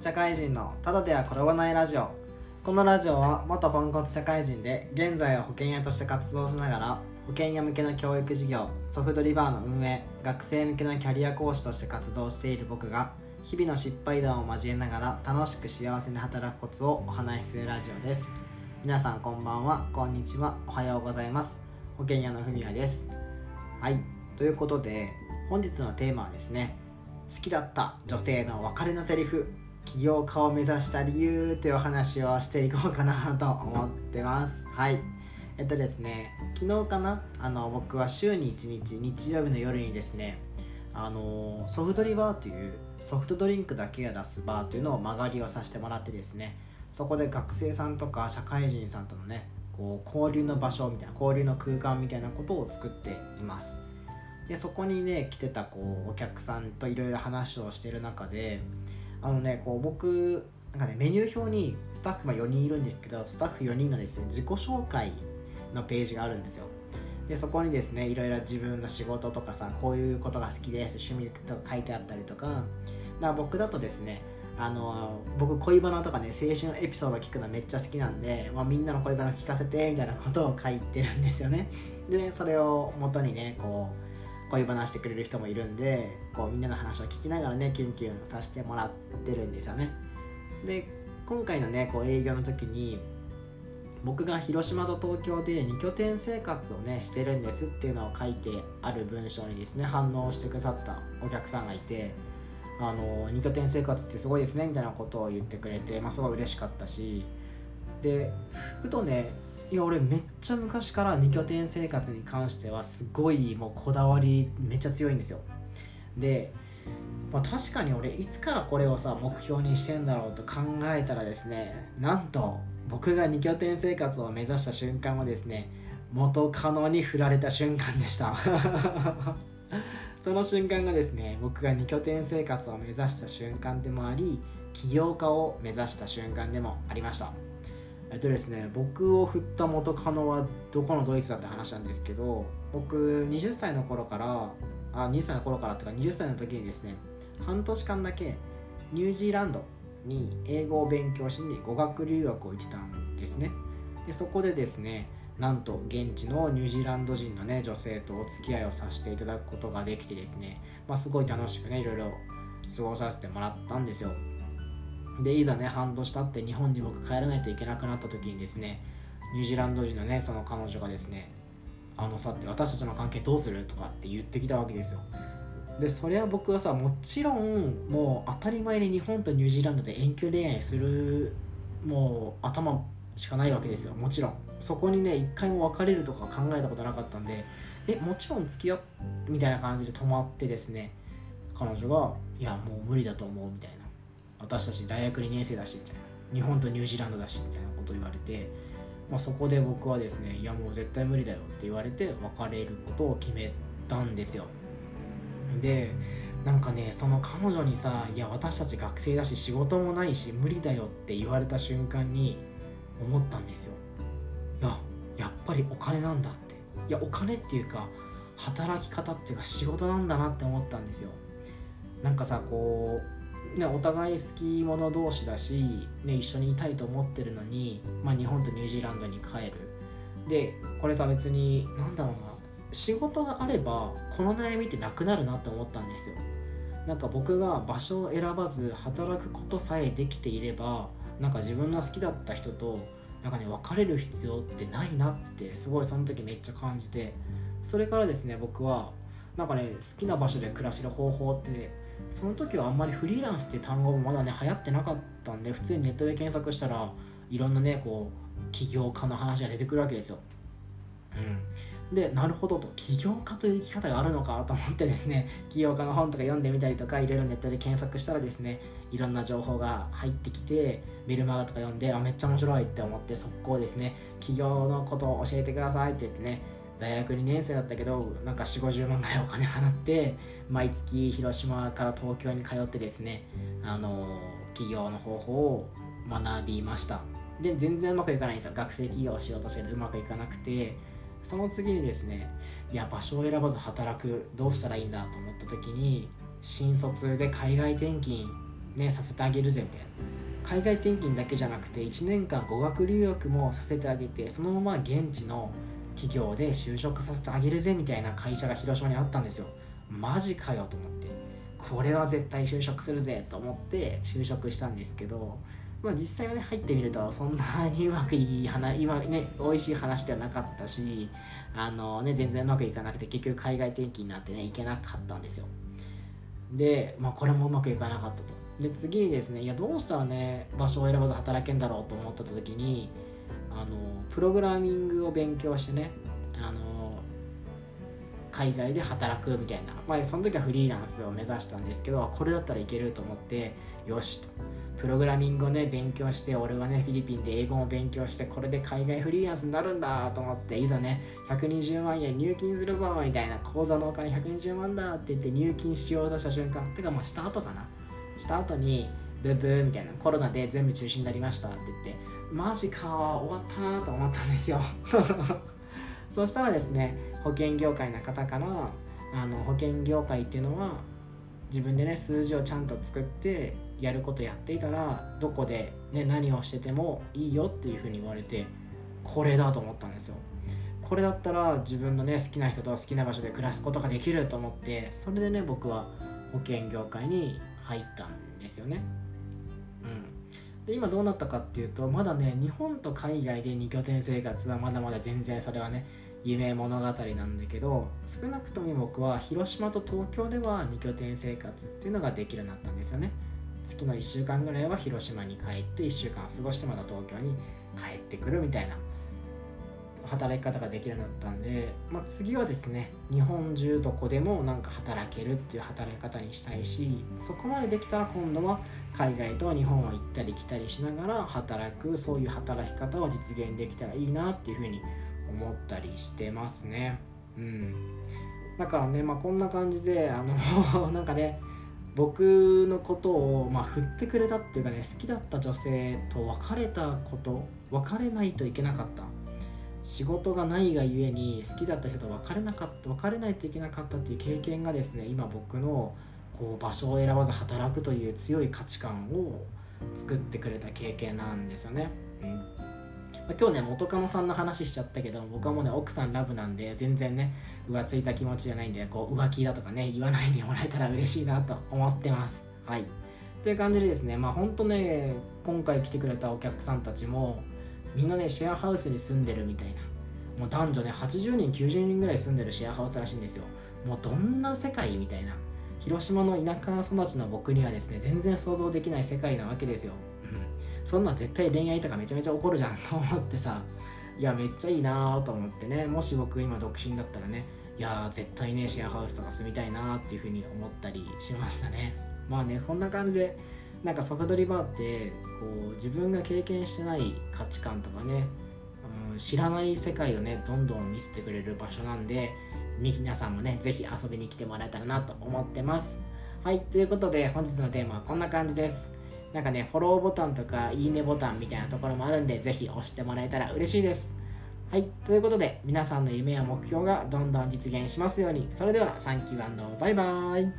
社会人のただでは転ばないラジオ。このラジオは元ポンコツ社会人で現在は保険屋として活動しながら保険屋向けの教育事業ソフトリバーの運営学生向けのキャリア講師として活動している僕が日々の失敗談を交えながら楽しく幸せに働くコツをお話しするラジオです。皆さんこんばんはこんにちはおはようございます。保険屋のふみやです。はい。ということで本日のテーマはですね好きだった女性の別れのセリフ。起業家を目指した理由という話をしていこうかなと思ってます。はい。えっとですね昨日かなあの僕は週に1日日曜日の夜にですねあのソフトリバーというソフトドリンクだけが出すバーというのを間借りをさせてもらってですねそこで学生さんとか社会人さんとのねこう交流の場所みたいな交流の空間みたいなことを作っています。でそこにね来てたこうお客さんといろいろ話をしてる中であのねこう僕なんかねメニュー表にスタッフが4人いるんですけどスタッフ4人のですね自己紹介のページがあるんですよ。でそこにですねいろいろ自分の仕事とかさこういうことが好きです趣味とか書いてあったりとかだから僕だとですねあの僕恋バナとかね青春エピソード聞くのめっちゃ好きなんで、まあ、みんなの恋バナ聞かせてみたいなことを書いてるんですよね。でそれを元にねこう恋話してくれる人もいるんでこうみんなの話を聞きながらねキュンキュンさせてもらってるんですよね。で今回のねこう営業の時に僕が広島と東京で2拠点生活をねしてるんですっていうのを書いてある文章にですね反応してくださったお客さんがいてあの2拠点生活ってすごいですねみたいなことを言ってくれて、まあ、すごい嬉しかったしでふとねいや俺めっちゃ昔から2拠点生活に関してはすごいもうこだわりめっちゃ強いんですよ。で、まあ、確かに俺いつからこれをさ目標にしてんだろうと考えたらですねなんと僕が2拠点生活を目指した瞬間はですね元カノに振られた瞬間でした。その瞬間がですね僕が2拠点生活を目指した瞬間でもあり起業家を目指した瞬間でもありました。えっとですね僕を振った元カノはどこのドイツだって話なんですけど僕20歳の頃からあ20歳の頃からとか20歳の時にですね半年間だけニュージーランドに英語を勉強しに語学留学を行ってたんですね。でそこでですねなんと現地のニュージーランド人のね女性とお付き合いをさせていただくことができてですね、まあ、すごい楽しくねいろいろ過ごさせてもらったんですよ。でいざね半年経って日本に僕帰らないといけなくなった時にですねニュージーランド人のねその彼女がですねあのさって私たちの関係どうする？とかって言ってきたわけですよ。でそれは僕はさもちろんもう当たり前に日本とニュージーランドで遠距離恋愛するもう頭しかないわけですよ。もちろん。そこにね一回も別れるとか考えたことなかったんでえもちろん付き合うみたいな感じで止まってですね彼女が「いやもう無理だと思う」みたいな。私たち大学2年生だしみたいな日本とニュージーランドだしみたいなこと言われて、まあ、そこで僕はですねいやもう絶対無理だよって言われて別れることを決めたんですよ。でなんかねその彼女にさ「いや私たち学生だし仕事もないし無理だよ」って言われた瞬間に思ったんですよ。いややっぱりお金なんだって。いやお金っていうか働き方っていうか仕事なんだなって思ったんですよ。なんかさこうね、お互い好き者同士だし、ね、一緒にいたいと思ってるのに、まあ、日本とニュージーランドに帰る。でこれさ別に何だろうな仕事があればこの悩みってなくなるなって思ったんですよ。なんか僕が場所を選ばず働くことさえできていればなんか自分の好きだった人となんかね別れる必要ってないなってすごいその時めっちゃ感じて。それからですね僕はなんかね好きな場所で暮らせる方法ってその時はあんまりフリーランスっていう単語もまだね流行ってなかったんで普通にネットで検索したらいろんなねこう起業家の話が出てくるわけですよ。うん、でなるほどと起業家という生き方があるのかと思ってですね 起業家の本とか読んでみたりとかいろいろネットで検索したらですねいろんな情報が入ってきてメルマガとか読んであめっちゃ面白いって思って速攻ですね起業のことを教えてくださいって言ってね大学2年生だったけどなんか4 5 0万ぐらいお金払って毎月広島から東京に通ってですねあの企業の方法を学びました。で全然うまくいかないんですよ。学生企業をしようとしてうまくいかなくてその次にですねいや場所を選ばず働くどうしたらいいんだと思った時に新卒で海外転勤ねさせてあげるぜみたいな。海外転勤だけじゃなくて1年間語学留学もさせてあげてそのまま現地の企業で就職させてあげるぜみたいな会社が広島にあったんですよ。マジかよと思って。これは絶対就職するぜと思って就職したんですけどまあ実際はね入ってみるとそんなにうまくいい話今ね美味しい話ではなかったしあのね全然うまくいかなくて結局海外転勤になってね行けなかったんですよ。でまあこれもうまくいかなかったと。で次にですねいやどうしたらね場所を選ばず働けんだろうと思った時にあのプログラミングを勉強してねあの海外で働くみたいな、まあ、その時はフリーランスを目指したんですけどこれだったらいけると思ってよしと。プログラミングをね勉強して俺はねフィリピンで英語も勉強してこれで海外フリーランスになるんだと思っていざね120万円入金するぞみたいな口座のお金120万だって言って入金しようとした瞬間てかまあした後かな。した後にブーブーみたいなコロナで全部中止になりましたって言ってマジか終わったと思ったんですよ。そしたらですね保険業界の方からあの保険業界っていうのは自分でね数字をちゃんと作ってやることやっていたらどこで、ね、何をしててもいいよっていうふうに言われてこれだと思ったんですよ。これだったら自分のね好きな人と好きな場所で暮らすことができると思ってそれでね僕は保険業界に入ったんですよね。で今どうなったかっていうとまだね日本と海外で2拠点生活はまだまだ全然それはね夢物語なんだけど少なくとも僕は広島と東京では2拠点生活っていうのができるようになったんですよね。月の1週間ぐらいは広島に帰って1週間過ごしてまた東京に帰ってくるみたいな働き方ができるようになったんで、まあ、次はですね日本中どこでもなんか働けるっていう働き方にしたいしそこまでできたら今度は海外と日本を行ったり来たりしながら働くそういう働き方を実現できたらいいなっていうふうに思ったりしてますね。うん。だからねまあこんな感じであの なんかね僕のことを、まあ、振ってくれたっていうかね好きだった女性と別れたこと別れないといけなかった。仕事がないがゆえに好きだった人と別れなかった別れないといけなかったっていう経験がですね今僕のこう場所を選ばず働くという強い価値観を作ってくれた経験なんですよね。うん。今日ね元カノさんの話しちゃったけど僕はもうね奥さんラブなんで全然ね浮ついた気持ちじゃないんでこう浮気だとかね言わないでもらえたら嬉しいなと思ってます。はい。という感じでですねまあほんとね今回来てくれたお客さんたちもみんなねシェアハウスに住んでるみたいな。もう男女ね80人90人ぐらい住んでるシェアハウスらしいんですよ。もうどんな世界みたいな。広島の田舎育ちの僕にはですね全然想像できない世界なわけですよ。うん。そんなん絶対恋愛とかめちゃめちゃ怒るじゃん。と思ってさ。いやめっちゃいいなと思ってね。もし僕今独身だったらね。いや絶対ねシェアハウスとか住みたいなっていうふうに思ったりしましたね。まあねこんな感じでなんかソフトリバーってこう自分が経験してない価値観とかね、うん、知らない世界をねどんどん見せてくれる場所なんで皆さんもね是非遊びに来てもらえたらなと思ってますはいということで本日のテーマはこんな感じですなんかね、フォローボタンとかいいねボタンみたいなところもあるんで、ぜひ押してもらえたら嬉しいです。はい、ということで、皆さんの夢や目標がどんどん実現しますように。それでは、サンキューバイバーイ。